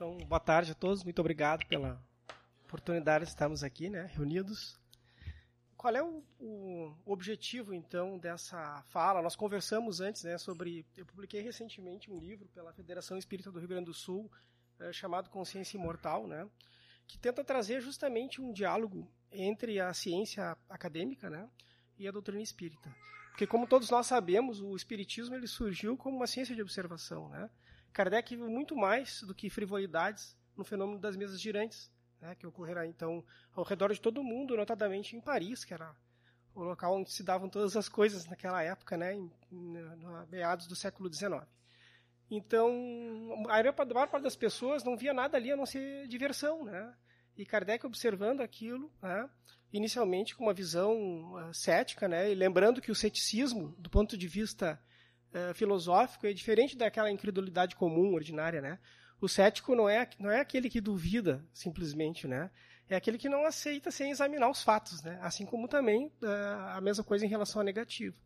Então, boa tarde a todos. Muito obrigado pela oportunidade de estarmos aqui, né, reunidos. Qual é o, o, objetivo, então, dessa fala? Nós conversamos antes, né, sobre. Eu publiquei recentemente um livro pela Federação Espírita do Rio Grande do Sul, é, chamado Consciência Imortal, né, que tenta trazer justamente um diálogo entre a ciência acadêmica, né, e a doutrina espírita. Porque, como todos nós sabemos, o espiritismo ele surgiu como uma ciência de observação, né? Kardec viu muito mais do que frivolidades no fenômeno das mesas girantes, né, que ocorrerá então ao redor de todo o mundo, notadamente em Paris, que era o local onde se davam todas as coisas naquela época, né, em, em, meados do século XIX. Então, a maior parte das pessoas não via nada ali a não ser diversão, né? E Kardec observando aquilo, né, inicialmente com uma visão uh, cética, né, e lembrando que o ceticismo, do ponto de vista uh, filosófico é diferente daquela incredulidade comum, ordinária, né? O cético não é, não é aquele que duvida, simplesmente, né? É aquele que não aceita sem examinar os fatos, né? Assim como também uh, a mesma coisa em relação ao negativo.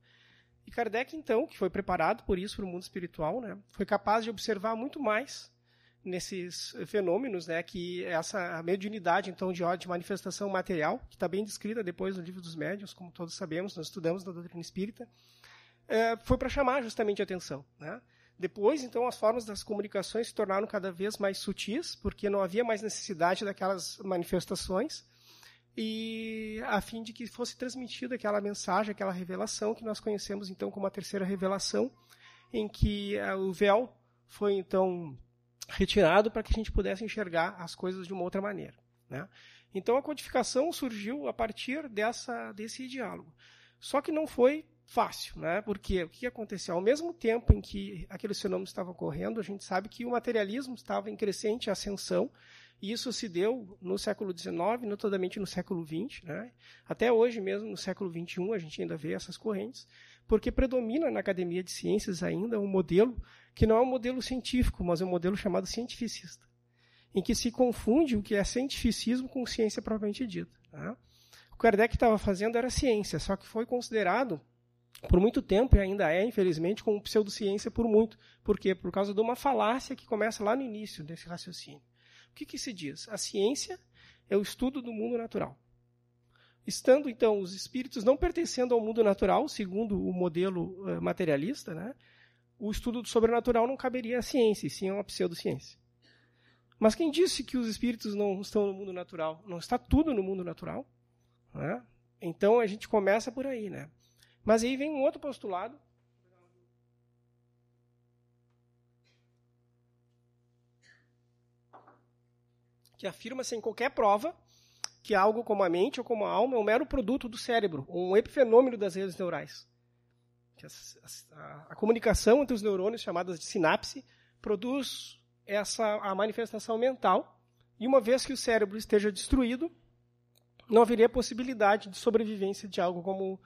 E Kardec, então, que foi preparado por isso para o mundo espiritual, né? Foi capaz de observar muito mais nesses fenômenos, né? Que essa mediunidade, então, de, de manifestação material, que está bem descrita depois no livro dos médiuns, como todos sabemos, nós estudamos na doutrina espírita, é, foi para chamar justamente a atenção. Né? Depois, então, as formas das comunicações se tornaram cada vez mais sutis, porque não havia mais necessidade daquelas manifestações, e a fim de que fosse transmitida aquela mensagem, aquela revelação que nós conhecemos então como a terceira revelação, em que uh, o véu foi então retirado para que a gente pudesse enxergar as coisas de uma outra maneira. Né? Então a codificação surgiu a partir dessa, desse diálogo. Só que não foi fácil, né? Porque o que aconteceu? Ao mesmo tempo em que aqueles fenômenos estavam ocorrendo, a gente sabe que o materialismo estava em crescente ascensão, e isso se deu no século XIX, notadamente no século XX, né? Até hoje mesmo, no século XXI, a gente ainda vê essas correntes, porque predomina na academia de ciências ainda um modelo que não é um modelo científico, mas é um modelo chamado cientificista, em que se confunde o que é cientificismo com ciência propriamente dita. Né? O Kardec estava fazendo era ciência, só que foi considerado por muito tempo, e ainda é, infelizmente, como pseudociência por muito. Por quê? Por causa de uma falácia que começa lá no início desse raciocínio. O que, que se diz? A ciência é o estudo do mundo natural. Estando, então, os espíritos não pertencendo ao mundo natural, segundo o modelo uh, materialista, né, o estudo do sobrenatural não caberia à ciência, e sim a uma pseudociência. Mas quem disse que os espíritos não estão no mundo natural? Não está tudo no mundo natural? Né? Então a gente começa por aí, né? Mas aí vem um outro postulado. Que afirma sem qualquer prova que algo como a mente ou como a alma é um mero produto do cérebro, um epifenômeno das redes neurais. A, a, a comunicação entre os neurônios, chamadas de sinapse, produz essa a manifestação mental, e uma vez que o cérebro esteja destruído, não haveria possibilidade de sobrevivência de algo como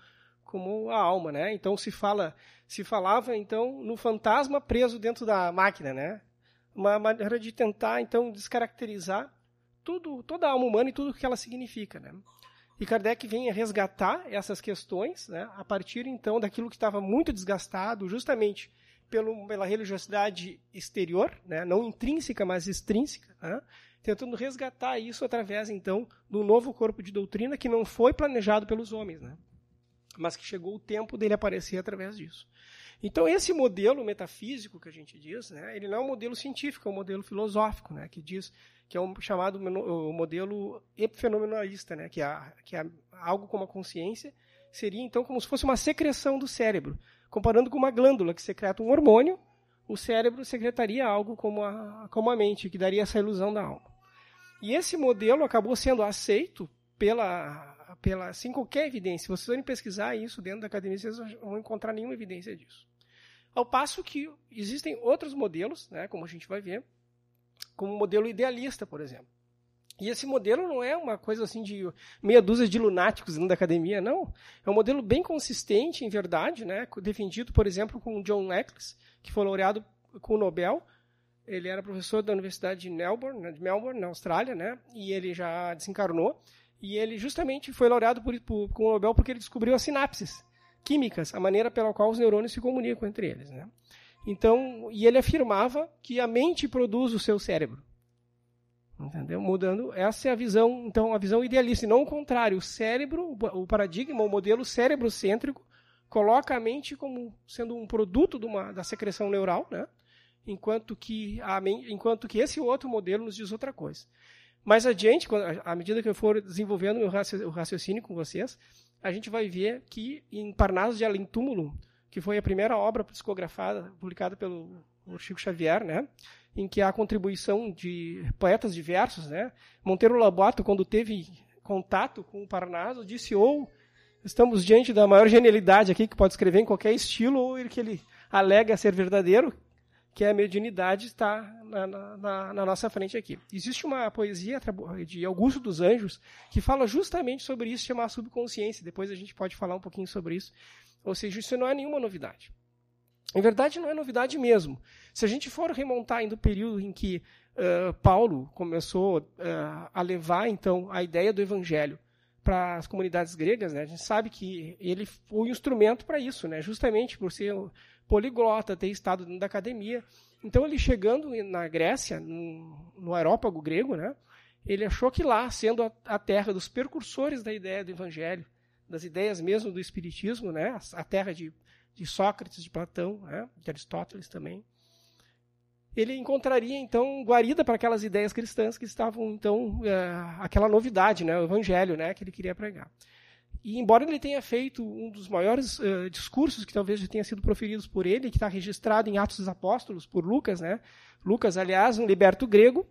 como a alma, né? Então se fala, se falava então no fantasma preso dentro da máquina, né? Uma maneira de tentar então descaracterizar tudo, toda a alma humana e tudo o que ela significa, né? E Kardec vem resgatar essas questões, né? A partir então daquilo que estava muito desgastado, justamente pelo, pela religiosidade exterior, né? Não intrínseca, mas extrínseca, né? tentando resgatar isso através então do novo corpo de doutrina que não foi planejado pelos homens, né? Mas que chegou o tempo dele aparecer através disso. Então, esse modelo metafísico que a gente diz, né, ele não é um modelo científico, é um modelo filosófico, né, que diz que é um chamado modelo epifenomenalista, né, que, é, que é algo como a consciência seria, então, como se fosse uma secreção do cérebro. Comparando com uma glândula que secreta um hormônio, o cérebro secretaria algo como a, como a mente, que daria essa ilusão da alma. E esse modelo acabou sendo aceito pela pela, sem qualquer evidência. Se vocês forem pesquisar isso dentro da academia, vocês não vão encontrar nenhuma evidência disso. Ao passo que existem outros modelos, né, como a gente vai ver, como o modelo idealista, por exemplo. E esse modelo não é uma coisa assim de meia dúzia de lunáticos dentro da academia, não. É um modelo bem consistente, em verdade, né, defendido, por exemplo, com John Eccles, que foi laureado com o Nobel. Ele era professor da Universidade de Melbourne, né, de Melbourne, na Austrália, né, e ele já desencarnou. E ele justamente foi laureado por, por, com o Nobel porque ele descobriu as sinapses químicas, a maneira pela qual os neurônios se comunicam entre eles. Né? Então, e ele afirmava que a mente produz o seu cérebro. Entendeu? Mudando, essa é a visão, então, a visão idealista, e não o contrário. O cérebro, o paradigma, o modelo cérebro-cêntrico, coloca a mente como sendo um produto uma, da secreção neural, né? enquanto, que a, enquanto que esse outro modelo nos diz outra coisa. Mais adiante, à medida que eu for desenvolvendo o raciocínio com vocês, a gente vai ver que em Parnaso de Além Túmulo, que foi a primeira obra psicografada, publicada pelo Chico Xavier, né? em que há contribuição de poetas diversos. Né? Monteiro Lobato, quando teve contato com o Parnaso, disse ou estamos diante da maior genialidade aqui que pode escrever em qualquer estilo, ou que ele alega ser verdadeiro, que a mediunidade está na, na, na, nossa frente aqui. Existe uma poesia de Augusto dos Anjos que fala justamente sobre isso, chamada subconsciência. Depois a gente pode falar um pouquinho sobre isso. Ou seja, isso não é nenhuma novidade. Em verdade, não é novidade mesmo. Se a gente for remontar ainda o período em que uh, Paulo começou uh, a levar, então, a ideia do evangelho para as comunidades gregas, né, a gente sabe que ele foi um instrumento para isso, né, justamente por ser poliglota, ter estado dentro da academia. Então, ele chegando na Grécia, no, no aerópago grego, né, ele achou que lá, sendo a, a, terra dos percursores da ideia do evangelho, das ideias mesmo do espiritismo, né, a, a terra de, de, Sócrates, de Platão, né, de Aristóteles também, ele encontraria então guarida para aquelas ideias cristãs que estavam então é, aquela novidade, né, o evangelho, né, que ele queria pregar. E embora ele tenha feito um dos maiores uh, discursos que talvez já tenha sido proferidos por ele, que está registrado em Atos dos Apóstolos por Lucas, né? Lucas, aliás, um liberto grego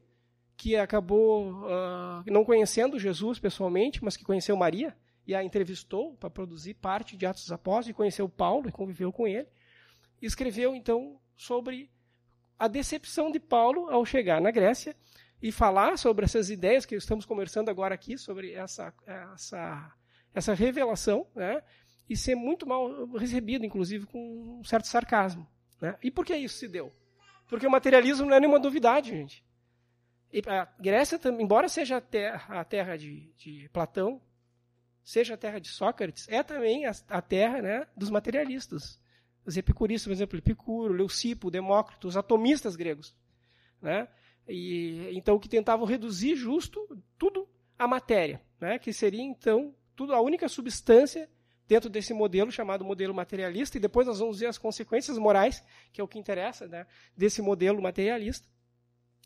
que acabou uh, não conhecendo Jesus pessoalmente, mas que conheceu Maria e a entrevistou para produzir parte de Atos dos Apóstolos e conheceu Paulo e conviveu com ele. E escreveu então sobre a decepção de Paulo ao chegar na Grécia e falar sobre essas ideias que estamos conversando agora aqui sobre essa essa essa revelação, né? E ser muito mal recebido, inclusive com um certo sarcasmo. Né? E por que isso se deu? Porque o materialismo não é nenhuma novidade, gente. E a Grécia, embora seja a terra, a terra de, de, Platão, seja a terra de Sócrates, é também a, a terra né, dos materialistas. Os epicuristas, por exemplo, Epicuro, Leucipo, Demócrito, os atomistas gregos. Né? E, então, que tentavam reduzir justo tudo à matéria, né? que seria, então, tudo a única substância dentro desse modelo chamado modelo materialista, e depois nós vamos ver as consequências morais, que é o que interessa, né, desse modelo materialista,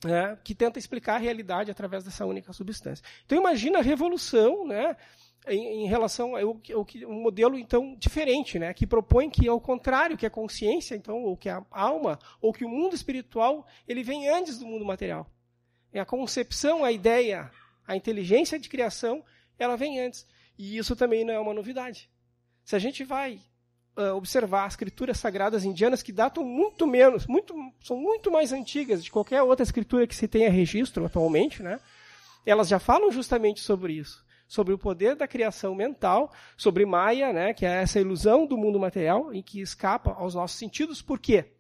né, que tenta explicar a realidade através dessa única substância. Então imagina a revolução, né, em, em relação ao, ao, um modelo então diferente, né, que propõe que ao contrário, que a consciência, então, ou que a alma, ou que o mundo espiritual, ele vem antes do mundo material. É a concepção, a ideia, a inteligência de criação, ela vem antes. E isso também não é uma novidade. Se a gente vai uh, observar as escrituras sagradas indianas que datam muito menos, muito, são muito mais antigas de qualquer outra escritura que se tenha registro atualmente, né? Elas já falam justamente sobre isso, sobre o poder da criação mental, sobre Maya, né, que é essa ilusão do mundo material em que escapa aos nossos sentidos. Por quê?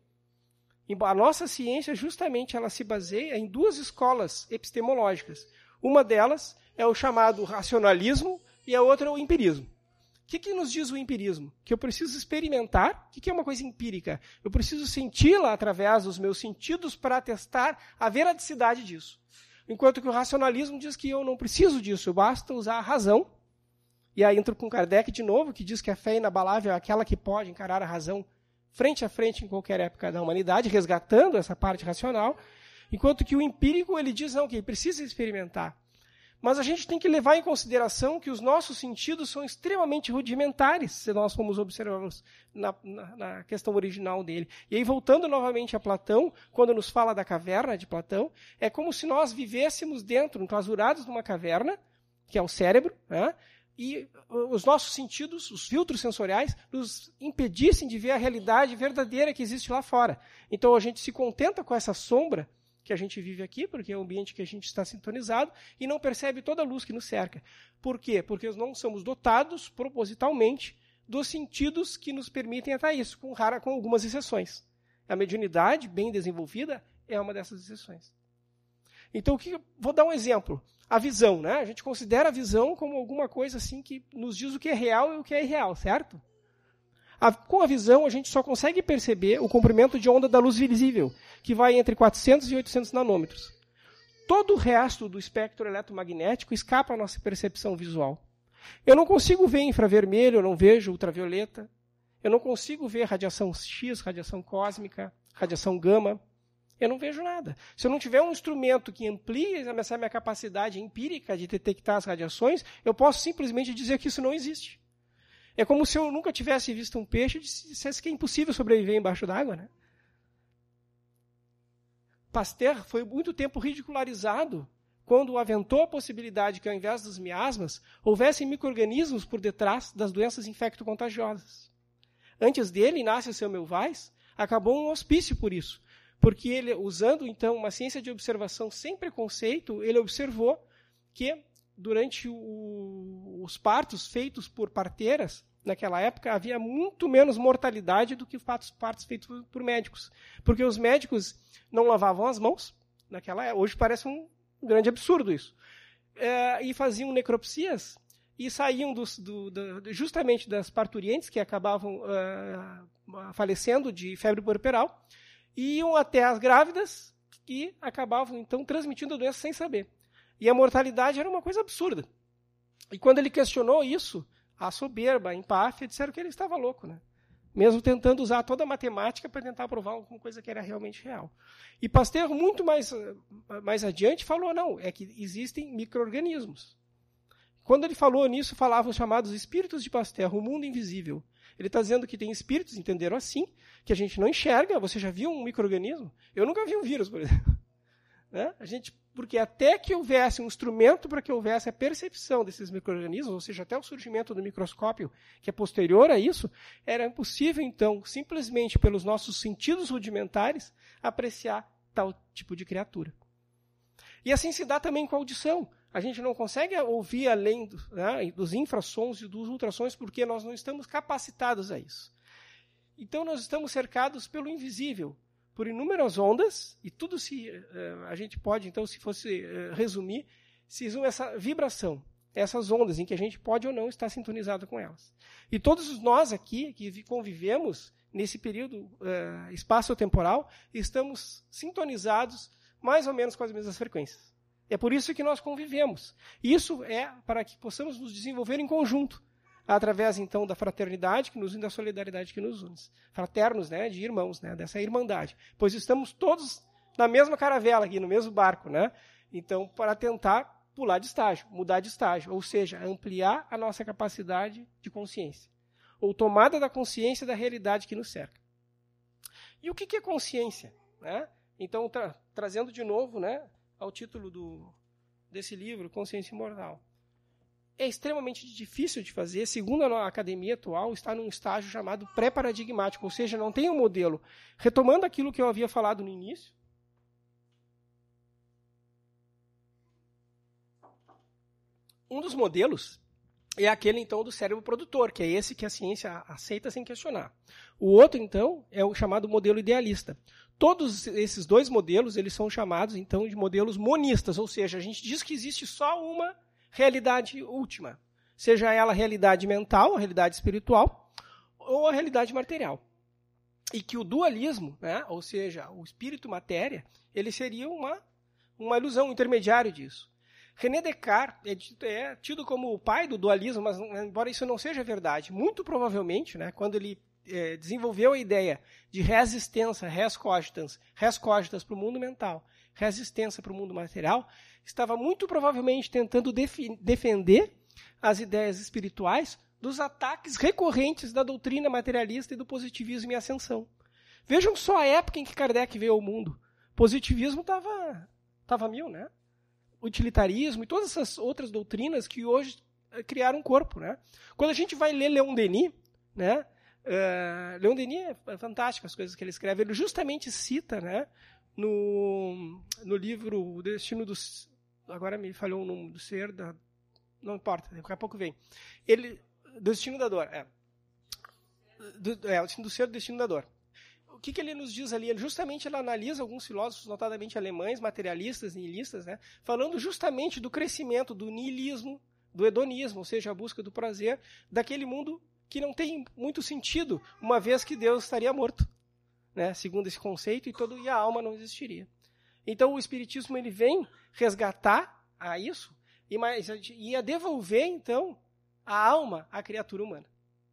A nossa ciência justamente ela se baseia em duas escolas epistemológicas. Uma delas é o chamado racionalismo, e a outra é o empirismo. O que, que nos diz o empirismo? Que eu preciso experimentar. O que, que é uma coisa empírica? Eu preciso senti-la através dos meus sentidos para testar a veradicidade disso. Enquanto que o racionalismo diz que eu não preciso disso, basta usar a razão. E aí entro com Kardec de novo, que diz que a fé inabalável é aquela que pode encarar a razão frente a frente em qualquer época da humanidade, resgatando essa parte racional. Enquanto que o empírico ele diz não, que ele precisa experimentar. Mas a gente tem que levar em consideração que os nossos sentidos são extremamente rudimentares, se nós formos observarmos na, na, na, questão original dele. E aí, voltando novamente a Platão, quando nos fala da caverna de Platão, é como se nós vivêssemos dentro, enclausurados numa caverna, que é o cérebro, né? e os nossos sentidos, os filtros sensoriais, nos impedissem de ver a realidade verdadeira que existe lá fora. Então a gente se contenta com essa sombra que a gente vive aqui, porque é o ambiente que a gente está sintonizado, e não percebe toda a luz que nos cerca. Por quê? Porque nós não somos dotados propositalmente dos sentidos que nos permitem até isso, com, rara, com algumas exceções. A mediunidade, bem desenvolvida, é uma dessas exceções. Então, que, vou dar um exemplo. A visão, né? A gente considera a visão como alguma coisa assim que nos diz o que é real e o que é irreal, certo? A, com a visão, a gente só consegue perceber o comprimento de onda da luz visível, que vai entre 400 e 800 nanômetros. todo o resto do espectro eletromagnético escapa à nossa percepção visual. Eu não consigo ver infravermelho, eu não vejo ultravioleta, eu não consigo ver radiação X, radiação cósmica, radiação gama. Eu não vejo nada. Se eu não tiver um instrumento que amplie essa minha capacidade empírica de detectar as radiações, eu posso simplesmente dizer que isso não existe. É como se eu nunca tivesse visto um peixe e dissesse que é impossível sobreviver embaixo d'água. Né? Pasteur foi muito tempo ridicularizado quando aventou a possibilidade que, ao invés dos miasmas, houvessem micro-organismos por detrás das doenças infecto-contagiosas. Antes dele, Inácio Semmelweis acabou um hospício por isso, porque ele, usando então uma ciência de observação sem preconceito, ele observou que durante o, os partos feitos por parteiras, naquela época, havia muito menos mortalidade do que partos, partos feitos por, médicos. Porque os médicos não lavavam as mãos, naquela época. Hoje parece um grande absurdo isso. É, e faziam necropsias e saíam dos, do, do, justamente das parturientes que acabavam uh, falecendo de febre puerperal e iam até as grávidas que acabavam então transmitindo a doença sem saber. E a mortalidade era uma coisa absurda. E quando ele questionou isso, a soberba, a empáfia, disseram que ele estava louco, né? Mesmo tentando usar toda a matemática para tentar provar alguma coisa que era realmente real. E Pasteur, muito mais, mais adiante, falou: não, é que existem micro-organismos. Quando ele falou nisso, falavam os chamados espíritos de Pasteur, o mundo invisível. Ele está dizendo que tem espíritos, entenderam assim, que a gente não enxerga. Você já viu um microorganismo? Eu nunca vi um vírus, por exemplo. Né? A gente, porque até que houvesse um instrumento para que houvesse a percepção desses microorganismos, ou seja, até o surgimento do microscópio, que é posterior a isso, era impossível, então, simplesmente pelos nossos sentidos rudimentares, apreciar tal tipo de criatura. E assim se dá também com a audição. A gente não consegue ouvir além do, né, dos infrassons e dos ultrassons porque nós não estamos capacitados a isso. Então nós estamos cercados pelo invisível, por inúmeras ondas, e tudo se uh, a gente pode, então, se fosse uh, resumir, se resume essa vibração, essas ondas em que a gente pode ou não estar sintonizado com elas. E todos nós aqui que convivemos nesse período uh, espaço-temporal, estamos sintonizados mais ou menos com as mesmas frequências. É por isso que nós convivemos. Isso é para que possamos nos desenvolver em conjunto através então da fraternidade que nos une, da solidariedade que nos une. Fraternos, né, de irmãos, né, dessa irmandade. Pois estamos todos na mesma caravela aqui, no mesmo barco, né? Então, para tentar pular de estágio, mudar de estágio, ou seja, ampliar a nossa capacidade de consciência, ou tomada da consciência da realidade que nos cerca. E o que é consciência? Né? Então, tra trazendo de novo né, ao título do, desse livro, Consciência Imortal é extremamente difícil de fazer. Segundo a academia atual, está num estágio chamado pré-paradigmático, ou seja, não tem um modelo. Retomando aquilo que eu havia falado no início. Um dos modelos é aquele, então, do cérebro produtor, que é esse que a ciência aceita sem questionar. O outro, então, é o chamado modelo idealista. Todos esses dois modelos, eles são chamados, então, de modelos monistas, ou seja, a gente diz que existe só uma realidade última, seja ela a realidade mental, realidade espiritual, ou a realidade material. E que o dualismo, né, ou seja, o espírito-matéria, ele seria uma, uma ilusão, um intermediário disso. René Descartes é, é tido como o pai do dualismo, mas embora isso não seja verdade, muito provavelmente, né, quando ele é, desenvolveu a ideia de resistência, res cogitans, res cogitas para o mundo mental, resistência para o mundo material, estava muito provavelmente tentando defender as ideias espirituais dos ataques recorrentes da doutrina materialista e do positivismo em ascensão. Vejam só a época em que Kardec veio ao mundo. Positivismo estava tava mil, né? Utilitarismo e todas essas outras doutrinas que hoje eh, criaram um corpo, né? Quando a gente vai ler Leon Denis, né? Uh, Leon Denis é fantástico as coisas que ele escreve. Ele justamente cita, né? No, no livro O Destino dos, agora me falhou o nome do ser, da, não importa, daqui a pouco vem. Ele, destino da dor, é. Do, é, o destino do ser, do destino da dor. O que, que ele nos diz ali? Ele justamente ele analisa alguns filósofos, notadamente alemães, materialistas, nihilistas, né, falando justamente do crescimento do nihilismo, do hedonismo, ou seja, a busca do prazer, daquele mundo que não tem muito sentido, uma vez que Deus estaria morto, né, segundo esse conceito, e, todo, e a alma não existiria. Então o espiritismo ele vem resgatar a isso e mais a devolver então a alma à criatura humana,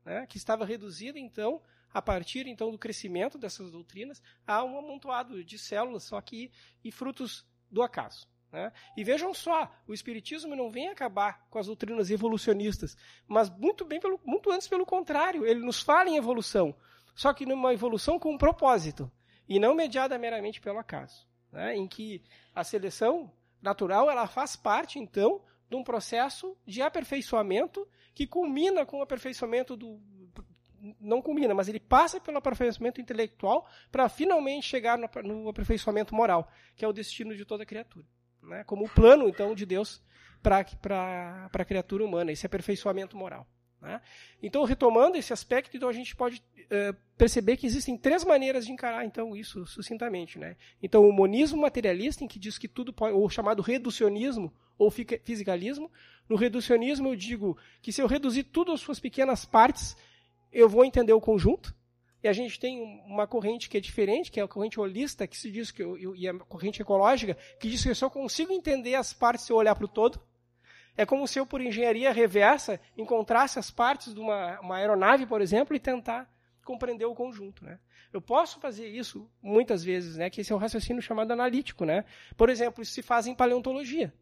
né? que estava reduzida então a partir então do crescimento dessas doutrinas a um amontoado de células só que e frutos do acaso. Né? E vejam só, o Espiritismo não vem acabar com as doutrinas evolucionistas, mas muito bem pelo, muito antes pelo contrário, ele nos fala em evolução, só que numa evolução com um propósito e não mediada meramente pelo acaso, né? em que a seleção natural ela faz parte então de um processo de aperfeiçoamento que culmina com o aperfeiçoamento do não culmina, mas ele passa pelo aperfeiçoamento intelectual para finalmente chegar no, aperfeiçoamento moral, que é o destino de toda criatura né, como o plano então de Deus para a criatura humana, esse aperfeiçoamento moral. Né? Então, retomando esse aspecto, então a gente pode uh, perceber que existem três maneiras de encarar então isso sucintamente. Né? Então, o monismo materialista, em que diz que tudo pode, ou chamado reducionismo ou fisicalismo. No reducionismo, eu digo que se eu reduzir tudo às suas pequenas partes, eu vou entender o conjunto. E a gente tem uma corrente que é diferente, que é a corrente holista, que se diz que eu, e a corrente ecológica, que diz que eu só consigo entender as partes se eu olhar para o todo. É como se eu, por engenharia reversa, encontrasse as partes de uma, uma aeronave, por exemplo, e tentar compreender o conjunto. Né? Eu posso fazer isso muitas vezes, né? que esse é o raciocínio chamado analítico. Né? Por exemplo, isso se faz em paleontologia.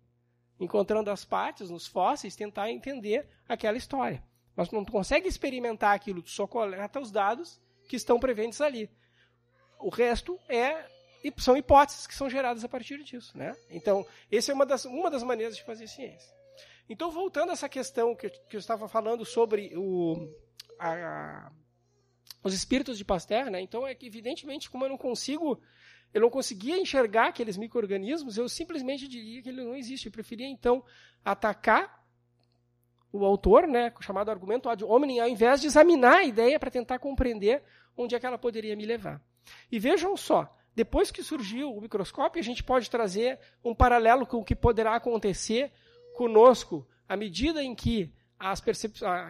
Encontrando as partes nos fósseis, tentar entender aquela história. Mas não consegue experimentar aquilo, só coleta os dados que estão presentes ali. O resto é são hipóteses que são geradas a partir disso. Né? Então, essa é uma das, uma das maneiras de fazer ciência. Então, voltando a essa questão que, que eu estava falando sobre o, a, os espíritos de Pasteur, né? então é que, evidentemente, como eu não consigo, eu não conseguia enxergar aqueles micro-organismos, eu simplesmente diria que ele não existe. Eu preferia, então, atacar o autor, né, chamado argumento ad hominem, ao invés de examinar a ideia para tentar compreender onde é que ela poderia me levar. E vejam só, depois que surgiu o microscópio, a gente pode trazer um paralelo com o que poderá acontecer conosco à medida em que as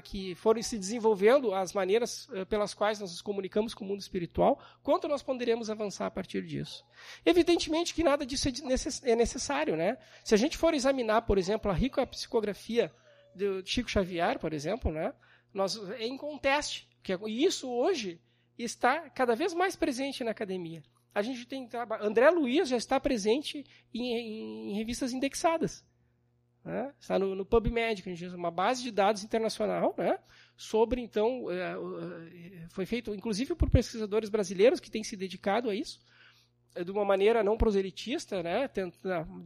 que forem se desenvolvendo as maneiras eh, pelas quais nós nos comunicamos com o mundo espiritual, quanto nós poderemos avançar a partir disso. Evidentemente que nada disso é, é necessário, né? Se a gente for examinar, por exemplo, a rica psicografia do Chico Xavier, por exemplo, né? Nós é inconteste que e isso hoje está cada vez mais presente na academia. A gente tem André Luiz já está presente em, em revistas indexadas. Né? Está no, no PubMed, que a gente uma base de dados internacional, né? sobre então é, é, foi feito inclusive por pesquisadores brasileiros que têm se dedicado a isso de uma maneira não proselitista, né,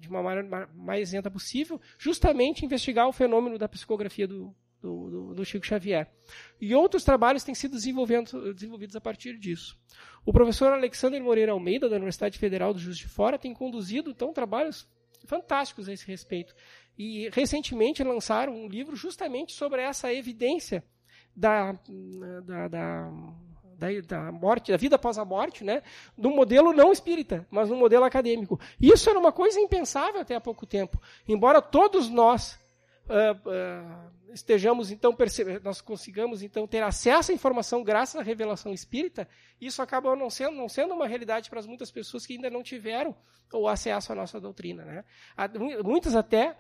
de uma maneira mais isenta possível, justamente investigar o fenômeno da psicografia do, do, do, do Chico Xavier. E outros trabalhos têm sido desenvolvidos a partir disso. O professor Alexander Moreira Almeida, da Universidade Federal do Juiz de Fora, tem conduzido então trabalhos fantásticos a esse respeito. E recentemente lançaram um livro justamente sobre essa evidência da, da, da da, morte, da vida após a morte, né, no modelo não espírita, mas no modelo acadêmico. Isso era uma coisa impensável até há pouco tempo. Embora todos nós uh, estejamos então nós consigamos então ter acesso à informação graças à revelação espírita, isso acaba não sendo, não sendo uma realidade para muitas pessoas que ainda não tiveram o acesso à nossa doutrina, né? Muitas até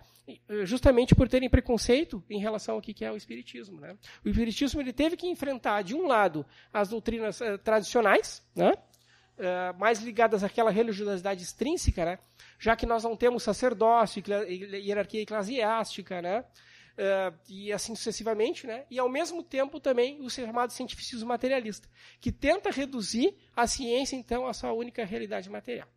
justamente por terem preconceito em relação ao que é o espiritismo, né? O espiritismo ele teve que enfrentar de um lado as doutrinas uh, tradicionais, né? Uh, mais ligadas àquela religiosidade extrínseca, né? já que nós não temos sacerdócio, hierarquia eclesiástica, né? Uh, e assim sucessivamente, né? e ao mesmo tempo também o chamado cientificismo materialista, que tenta reduzir a ciência, então, à sua única realidade material.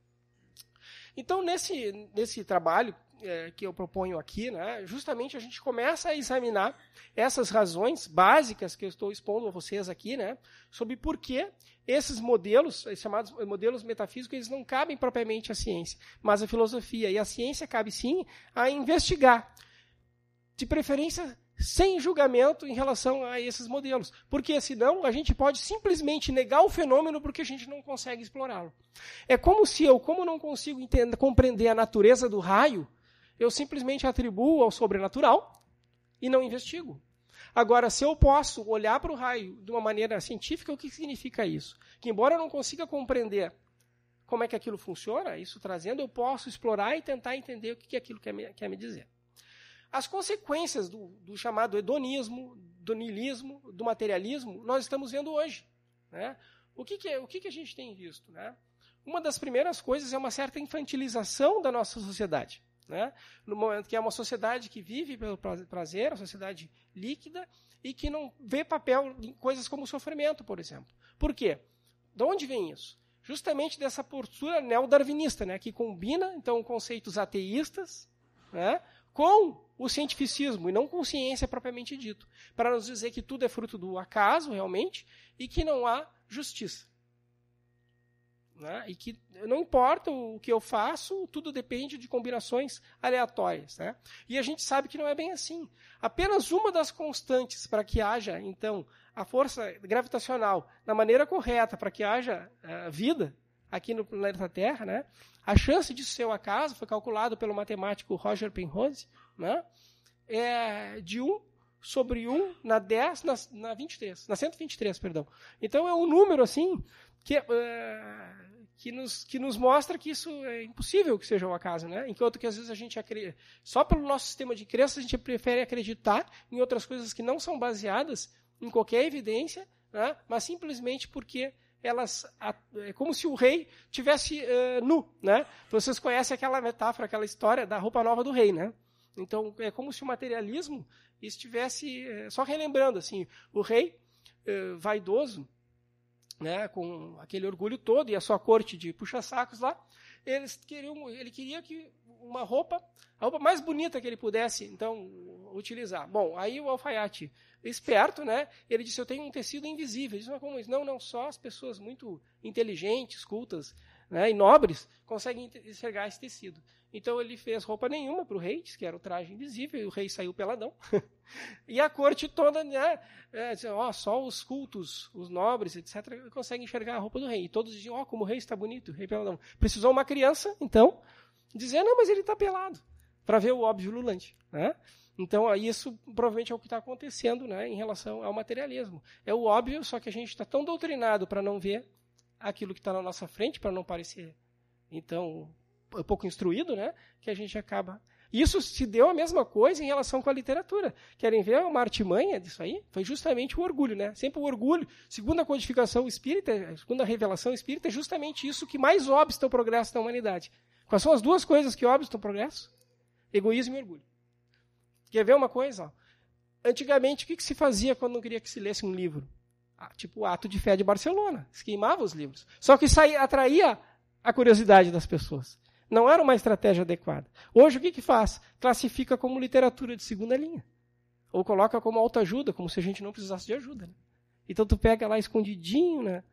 Então, nesse, nesse trabalho é, que eu proponho aqui, né, justamente a gente começa a examinar essas razões básicas que eu estou expondo a vocês aqui, né, sobre por que esses modelos, chamados modelos metafísicos, eles não cabem propriamente à ciência, mas à filosofia. E a ciência cabe sim a investigar, de preferência sem julgamento em relação a esses modelos. Porque senão a gente pode simplesmente negar o fenômeno porque a gente não consegue explorá-lo. É como se eu, como não consigo entender, compreender a natureza do raio, eu simplesmente atribuo ao sobrenatural e não investigo. Agora, se eu posso olhar para o raio de uma maneira científica, o que significa isso? Que embora eu não consiga compreender como é que aquilo funciona, isso trazendo, eu posso explorar e tentar entender o que, que aquilo quer me, quer me dizer. As consequências do, do chamado hedonismo, do niilismo, do materialismo, nós estamos vendo hoje. Né? O, que, que, é, o que, que a gente tem visto? Né? Uma das primeiras coisas é uma certa infantilização da nossa sociedade. Né? No momento que é uma sociedade que vive pelo prazer, uma sociedade líquida, e que não vê papel em coisas como sofrimento, por exemplo. Por quê? De onde vem isso? Justamente dessa postura neodarwinista, né, que combina então conceitos ateístas né, com o cientificismo e não com ciência propriamente dito, para nos dizer que tudo é fruto do acaso realmente e que não há justiça. Né? E que não importa o que eu faço, tudo depende de combinações aleatórias. Né? E a gente sabe que não é bem assim. Apenas uma das constantes para que haja, então, a força gravitacional na maneira correta para que haja uh, vida aqui no planeta Terra, né? a chance disso ser o acaso foi calculado pelo matemático Roger Penrose, né? é de 1 sobre 1 na 10, na, na 23, na 123, perdão. Então é um número assim que, uh, que, nos, que nos mostra que isso é impossível que seja um acaso, né? Enquanto que às vezes a gente acredita, só pelo nosso sistema de crença a gente prefere acreditar em outras coisas que não são baseadas em qualquer evidência, né? mas simplesmente porque elas é como se o rei tivesse uh, nu, né? Vocês conhecem aquela metáfora, aquela história da roupa nova do rei, né? Então é como se o materialismo estivesse uh, só relembrando assim, o rei uh, vaidoso né, com aquele orgulho todo e a sua corte de puxa-sacos lá, eles queriam, ele queria que uma roupa, a roupa mais bonita que ele pudesse, então, utilizar. Bom, aí o alfaiate, esperto, né, ele disse, eu tenho um tecido invisível. Ele disse, mas como isso? Não, não, só as pessoas muito inteligentes, cultas né, e nobres conseguem enxergar esse tecido. Então ele fez roupa nenhuma para o rei, que era o traje invisível, e o rei saiu peladão. e a corte toda, né, é, ó, só os cultos, os nobres, etc., conseguem enxergar a roupa do rei. E todos diziam, ó, como o rei está bonito, o rei peladão. Precisou uma criança, então, dizer, não, mas ele está pelado, para ver o óbvio lulante. Né? Então, isso provavelmente é o que está acontecendo né, em relação ao materialismo. É o óbvio, só que a gente está tão doutrinado para não ver aquilo que está na nossa frente, para não parecer, então, pouco instruído, né, que a gente acaba. Isso se deu a mesma coisa em relação com a literatura. Querem ver uma artimanha disso aí? Foi justamente o orgulho, né? Sempre o orgulho, segundo a codificação espírita, segundo a revelação espírita, é justamente isso que mais obsta o progresso da humanidade. Quais são as duas coisas que obstam o progresso? Egoísmo e orgulho. Quer ver uma coisa? Antigamente, o que, se fazia quando não queria que se lesse um livro? Ah, tipo o ato de fé de Barcelona. Se queimava os livros. Só que isso aí atraía a curiosidade das pessoas. Não era uma estratégia adequada. Hoje, o que, que faz? Classifica como literatura de segunda linha. Ou coloca como autoajuda, como se a gente não precisasse de ajuda. Né? Então, tu pega lá escondidinho, né?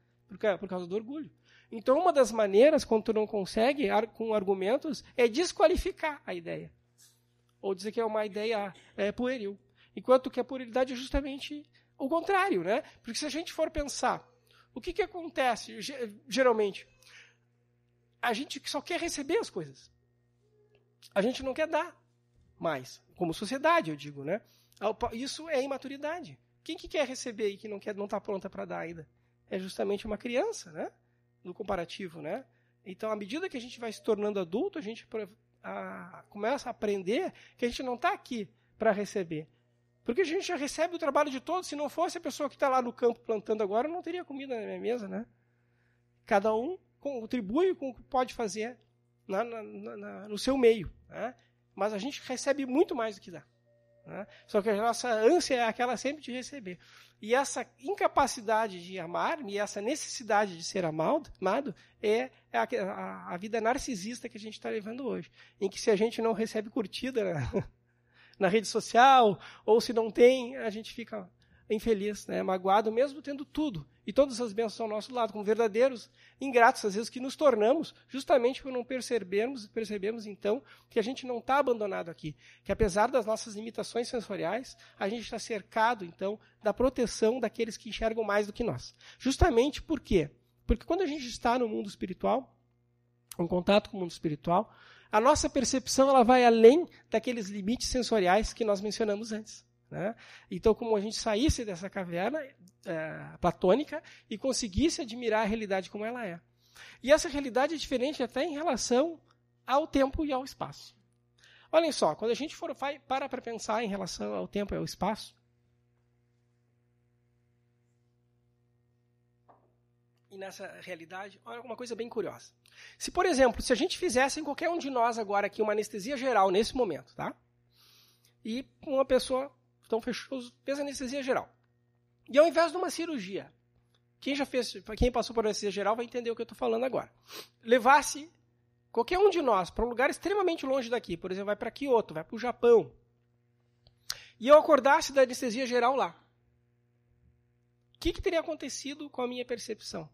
por causa do orgulho. Então, uma das maneiras, quando tu não consegue, com argumentos, é desqualificar a ideia. Ou dizer que é uma ideia é, pueril. Enquanto que a puerilidade é justamente o contrário, né? Porque se a gente for pensar, o que, que acontece geralmente? A gente só quer receber as coisas. A gente não quer dar mais. Como sociedade, eu digo, né? Isso é imaturidade. Quem que quer receber e que não quer, não está pronta para dar ainda? É justamente uma criança, né? No comparativo, né? Então, à medida que a gente vai se tornando adulto, a gente a, começa a aprender que a gente não está aqui para receber. Porque a gente já recebe o trabalho de todos. Se não fosse a pessoa que está lá no campo plantando agora, não teria comida na minha mesa, né? Cada um contribui com o que pode fazer na, na, na, no seu meio. Né? Mas a gente recebe muito mais do que dá. Né? Só que a nossa ânsia é aquela sempre de receber. E essa incapacidade de amar e essa necessidade de ser amado, é, é a, a, a, vida narcisista que a gente está levando hoje. Em que se a gente não recebe curtida na, na rede social, ou se não tem, a gente fica infeliz, né, magoado, mesmo tendo tudo. E todas as bênçãos ao nosso lado, como verdadeiros ingratos, às vezes, que nos tornamos, justamente por não percebermos, percebemos então que a gente não está abandonado aqui. Que apesar das nossas limitações sensoriais, a gente está cercado, então, da proteção daqueles que enxergam mais do que nós. Justamente por quê? Porque quando a gente está no mundo espiritual, em contato com o mundo espiritual, a nossa percepção ela vai além daqueles limites sensoriais que nós mencionamos antes. Né? Então, como a gente saísse dessa caverna é, platônica e conseguisse admirar a realidade como ela é. E essa realidade é diferente até em relação ao tempo e ao espaço. Olhem só, quando a gente for para para pensar em relação ao tempo e ao espaço, e nessa realidade, olha uma coisa bem curiosa. Se, por exemplo, se a gente fizesse em qualquer um de nós agora aqui uma anestesia geral nesse momento, tá? E uma pessoa, então fechou, fez anestesia geral. E ao invés de uma cirurgia, quem já fez, quem passou por anestesia geral vai entender o que eu estou falando agora. Levasse qualquer um de nós para um lugar extremamente longe daqui, por exemplo, vai para Kyoto, vai para o Japão, e eu acordasse da anestesia geral lá, o que, que teria acontecido com a minha percepção?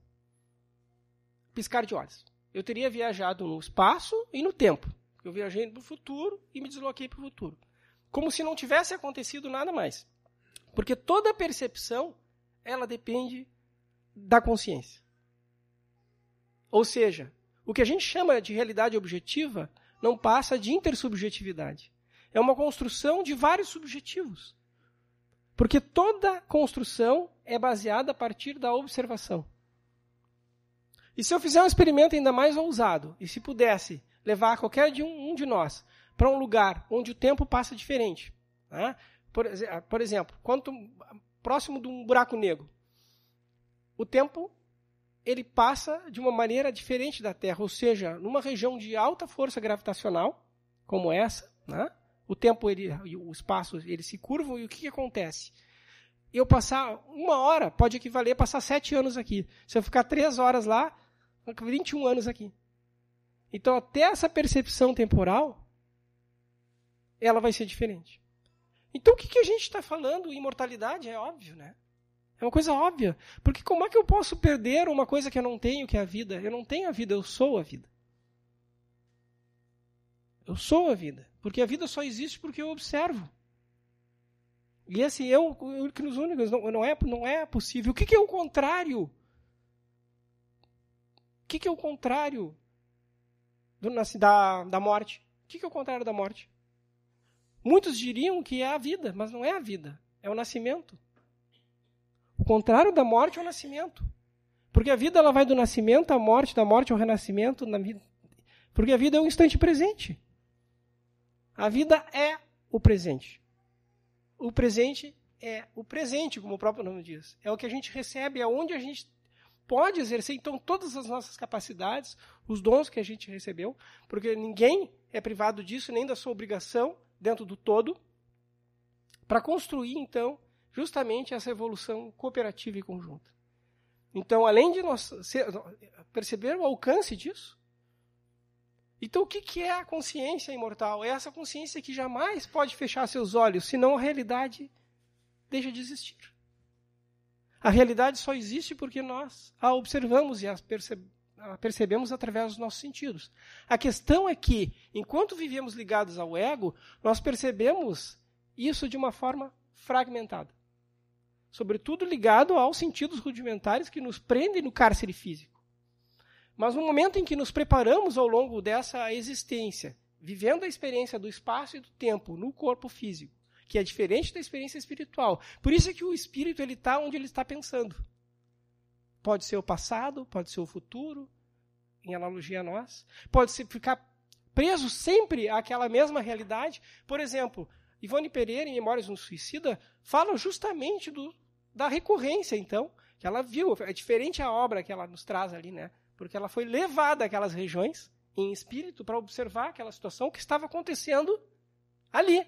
Piscar de olhos. Eu teria viajado no espaço e no tempo. Eu viajei para o futuro e me desloquei para o futuro. Como se não tivesse acontecido nada mais. Porque toda percepção, ela depende da consciência. Ou seja, o que a gente chama de realidade objetiva não passa de intersubjetividade. É uma construção de vários subjetivos. Porque toda construção é baseada a partir da observação. E se eu fizer um experimento ainda mais ousado, e se pudesse levar qualquer de um, um de nós para um lugar onde o tempo passa diferente, né? por, por exemplo, quanto próximo de um buraco negro, o tempo ele passa de uma maneira diferente da Terra, ou seja, numa região de alta força gravitacional, como essa, né? o tempo ele, o espaço ele se curvam e o que, que acontece? Eu passar uma hora pode equivaler a passar sete anos aqui. Se eu ficar três horas lá, 21 anos aqui. Então até essa percepção temporal, ela vai ser diferente. Então o que, que a gente está falando? Imortalidade é óbvio, né? É uma coisa óbvia. Porque como é que eu posso perder uma coisa que eu não tenho, que é a vida? Eu não tenho a vida, eu sou a vida. Eu sou a vida. Porque a vida só existe porque eu observo. E esse eu, eu que nos únicos, não, não, é, não é possível. O que, que é o contrário? O que, que é o contrário do, da, da morte? O que, que é o contrário da morte? Muitos diriam que é a vida, mas não é a vida, é o nascimento. O contrário da morte é o nascimento. Porque a vida ela vai do nascimento à morte, da morte ao renascimento. Porque a vida é o instante presente. A vida é o presente. O presente é o presente, como o próprio nome diz. É o que a gente recebe, é onde a gente pode exercer então todas as nossas capacidades, os dons que a gente recebeu, porque ninguém é privado disso, nem da sua obrigação dentro do todo, para construir então justamente essa evolução cooperativa e conjunta. Então, além de nós perceber o alcance disso, então o que é a consciência imortal? É essa consciência que jamais pode fechar seus olhos, senão a realidade deixa de existir. A realidade só existe porque nós a observamos e a, percebemos através dos nossos sentidos. A questão é que, enquanto vivemos ligados ao ego, nós percebemos isso de uma forma fragmentada sobretudo ligado aos sentidos rudimentares que nos prendem no cárcere físico. Mas no momento em que nos preparamos ao longo dessa existência, vivendo a experiência do espaço e do tempo no corpo físico, que é diferente da experiência espiritual. Por isso é que o espírito ele está onde ele está pensando. Pode ser o passado, pode ser o futuro, em analogia a nós. Pode ser ficar preso sempre àquela mesma realidade. Por exemplo, Ivone Pereira, em Memórias do Suicida, fala justamente do, da recorrência, então, que ela viu. É diferente a obra que ela nos traz ali, né? Porque ela foi levada àquelas regiões em espírito para observar aquela situação que estava acontecendo ali,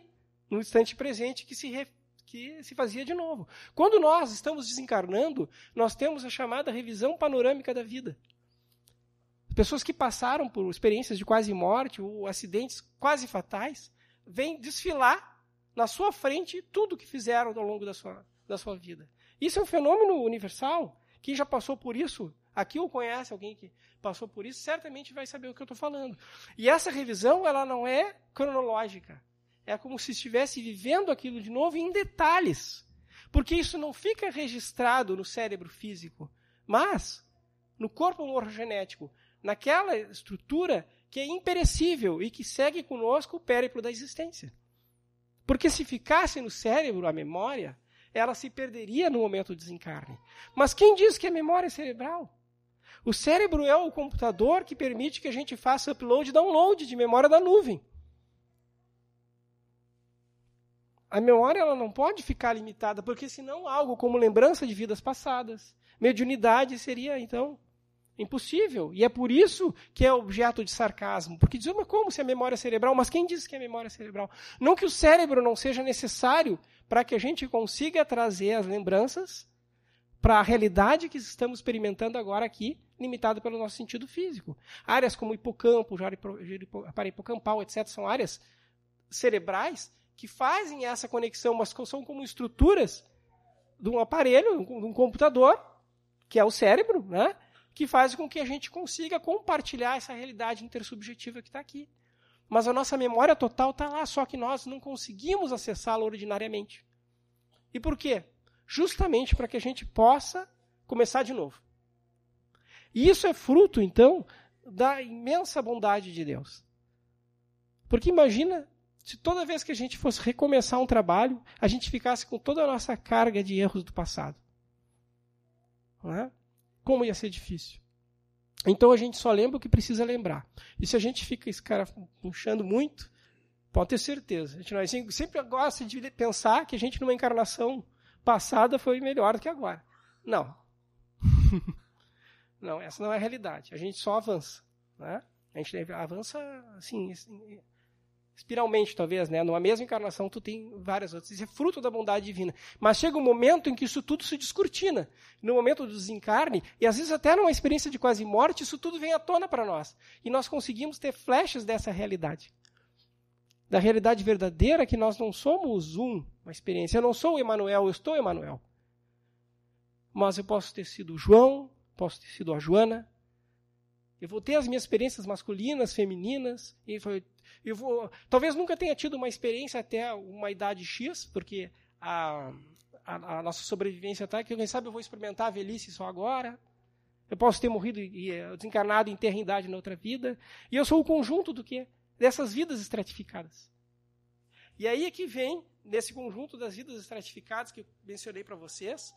no instante presente que se, que se fazia de novo. Quando nós estamos desencarnando, nós temos a chamada revisão panorâmica da vida. Pessoas que passaram por experiências de quase morte ou acidentes quase fatais, vêm desfilar na sua frente tudo que fizeram ao longo da sua, da sua vida. Isso é um fenômeno universal. Quem já passou por isso, aqui ou conhece alguém que passou por isso, certamente vai saber o que eu estou falando. E essa revisão, ela não é cronológica. É como se estivesse vivendo aquilo de novo em detalhes. Porque isso não fica registrado no cérebro físico, mas no corpo morfogenético, naquela estrutura que é imperecível e que segue conosco o périplo da existência. Porque se ficasse no cérebro a memória, ela se perderia no momento do desencarne. Mas quem diz que é memória cerebral? O cérebro é o computador que permite que a gente faça upload e download de memória da nuvem. A memória ela não pode ficar limitada, porque senão algo como lembrança de vidas passadas, mediunidade seria, então, impossível. E é por isso que é objeto de sarcasmo. Porque diz, mas como se é memória cerebral? Mas quem diz que é memória cerebral? Não que o cérebro não seja necessário para que a gente consiga trazer as lembranças para a realidade que estamos experimentando agora aqui, limitada pelo nosso sentido físico. Áreas como hipocampo, para hipocampal, etc., são áreas cerebrais que fazem essa conexão, mas são como estruturas de um aparelho, de um computador, que é o cérebro, né? que faz com que a gente consiga compartilhar essa realidade intersubjetiva que está aqui. Mas a nossa memória total está lá, só que nós não conseguimos acessá-la ordinariamente. E por quê? Justamente para que a gente possa começar de novo. E isso é fruto, então, da imensa bondade de Deus. Porque imagina se toda vez que a gente fosse recomeçar um trabalho, a gente ficasse com toda a nossa carga de erros do passado. É? Como ia ser difícil. Então a gente só lembra o que precisa lembrar. E se a gente fica esse cara puxando muito, pode ter certeza. A gente sempre gosta de pensar que a gente numa encarnação passada foi melhor do que agora. Não. não, essa não é a realidade. A gente só avança. Né? A gente avança assim, espiralmente, talvez, né? Numa mesma encarnação, tu tem várias outras. Isso é fruto da bondade divina. Mas chega um momento em que isso tudo se descortina. No momento do desencarne, e às vezes até numa experiência de quase morte, isso tudo vem à tona para nós. E nós conseguimos ter flechas dessa realidade. Da realidade verdadeira que nós não somos um, uma experiência. Eu não sou o Emanuel, eu estou Emanuel. Mas eu posso ter sido o João, posso ter sido a Joana, eu vou ter as minhas experiências masculinas, femininas, e foi, eu vou, talvez nunca tenha tido uma experiência até uma idade X, porque a, a, a nossa sobrevivência está que quem sabe eu vou experimentar a velhice só agora. Eu posso ter morrido e eh, desencarnado em terrindade na outra vida, e eu sou o conjunto do que dessas vidas estratificadas. E aí é que vem nesse conjunto das vidas estratificadas que eu mencionei para vocês,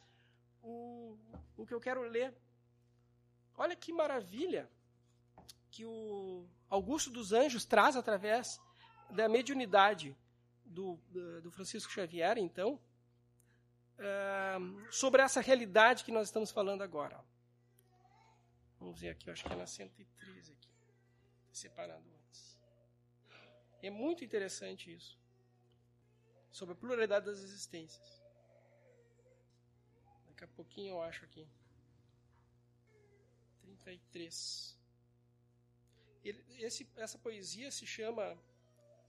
o, o que eu quero ler. Olha que maravilha que o Augusto dos Anjos traz através da mediunidade do, do Francisco Xavier, então, sobre essa realidade que nós estamos falando agora. Vamos ver aqui, acho que é na 113 aqui, separando antes. É muito interessante isso, sobre a pluralidade das existências. Daqui a pouquinho eu acho aqui. 33. Ele, esse, essa poesia se chama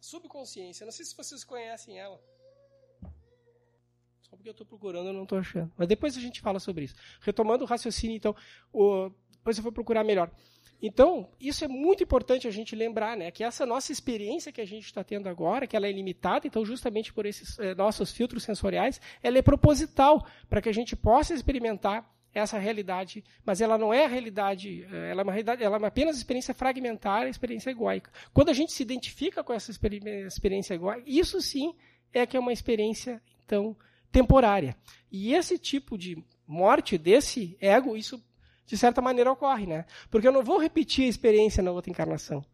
Subconsciência. Não sei se vocês conhecem ela. Só porque eu estou procurando, eu não estou achando. Mas depois a gente fala sobre isso. Retomando o raciocínio, então, o, depois eu vou procurar melhor. Então, isso é muito importante a gente lembrar, né? Que essa nossa experiência que a gente está tendo agora, que ela é limitada, então, justamente por esses eh, nossos filtros sensoriais, ela é proposital para que a gente possa experimentar essa realidade, mas ela não é a realidade, eh, ela é uma realidade, ela é apenas experiência fragmentária, experiência egóica. Quando a gente se identifica com essa experiência egóica, isso sim é que é uma experiência então temporária. E esse tipo de morte desse ego, isso de certa maneira ocorre, né? Porque eu não vou repetir a experiência na outra encarnação.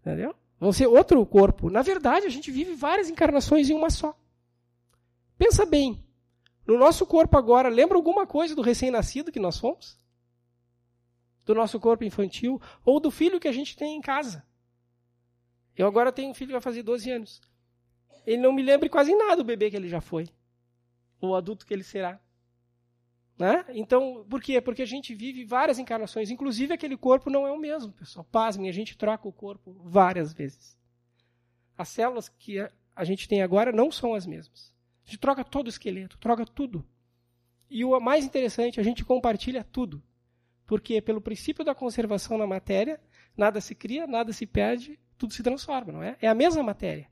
Entendeu? Vão ser outro corpo. Na verdade, a gente vive várias encarnações em uma só. Pensa bem, no nosso corpo agora, lembra alguma coisa do recém-nascido que nós fomos? Do nosso corpo infantil? Ou do filho que a gente tem em casa? Eu agora tenho um filho que vai fazer 12 anos. Ele não me lembra quase nada do bebê que ele já foi. Ou o adulto que ele será. Né? Então, por quê? Porque a gente vive várias encarnações. Inclusive, aquele corpo não é o mesmo, pessoal. Pasmem, a gente troca o corpo várias vezes. As células que a gente tem agora não são as mesmas. Gente troca todo o esqueleto, troca tudo. E o mais interessante, a gente compartilha tudo. Porque pelo princípio da conservação na matéria, nada se cria, nada se perde, tudo se transforma, não é? É a mesma matéria.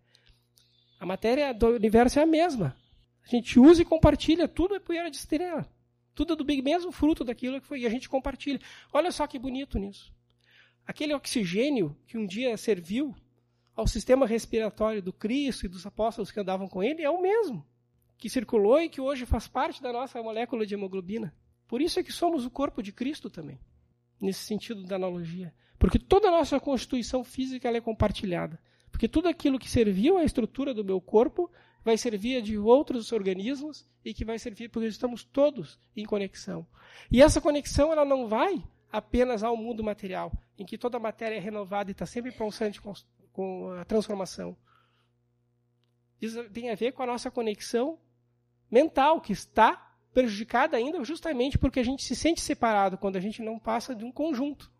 A matéria do universo é a mesma. A gente usa e compartilha, tudo é poeira de estrela. Tudo é do mesmo fruto daquilo que foi, e a gente compartilha. Olha só que bonito nisso. Aquele oxigênio que um dia serviu ao sistema respiratório do Cristo e dos apóstolos que andavam com ele é o mesmo que circulou e que hoje faz parte da nossa molécula de hemoglobina. Por isso é que somos o corpo de Cristo também. nesse sentido da analogia. Porque toda a nossa constituição física é compartilhada. Porque tudo aquilo que serviu à estrutura do meu corpo vai servir a de outros organismos e que vai servir porque estamos todos em conexão. E essa conexão ela não vai apenas ao mundo material, em que toda a matéria é renovada e está sempre com, com a transformação. Isso tem a ver com a nossa conexão mental, que está prejudicada ainda justamente porque a gente se sente separado quando a gente não passa de um conjunto.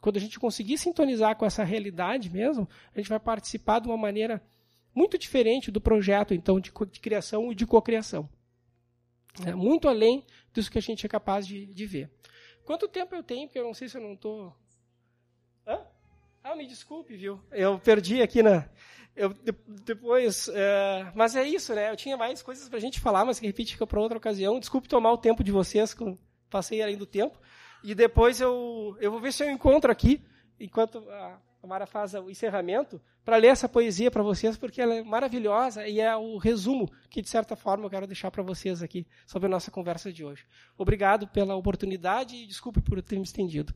Quando a gente conseguir sintonizar com essa realidade mesmo, a gente vai participar de uma maneira muito diferente do projeto, então, de, de criação e de cocriação. É muito além disso que a gente é capaz de, de ver. Quanto tempo eu tenho? Porque eu não sei se eu não estou. Tô... Ah, me desculpe, viu? Eu perdi aqui na. Eu, depois, é... mas é isso, né? Eu tinha mais coisas para a gente falar, mas que repite para outra ocasião. Desculpe tomar o tempo de vocês, passei além do tempo. E depois eu, eu vou ver se eu encontro aqui, enquanto a Mara faz o encerramento, para ler essa poesia para vocês, porque ela é maravilhosa e é o resumo que, de certa forma, eu quero deixar para vocês aqui sobre a nossa conversa de hoje. Obrigado pela oportunidade e desculpe por ter me estendido.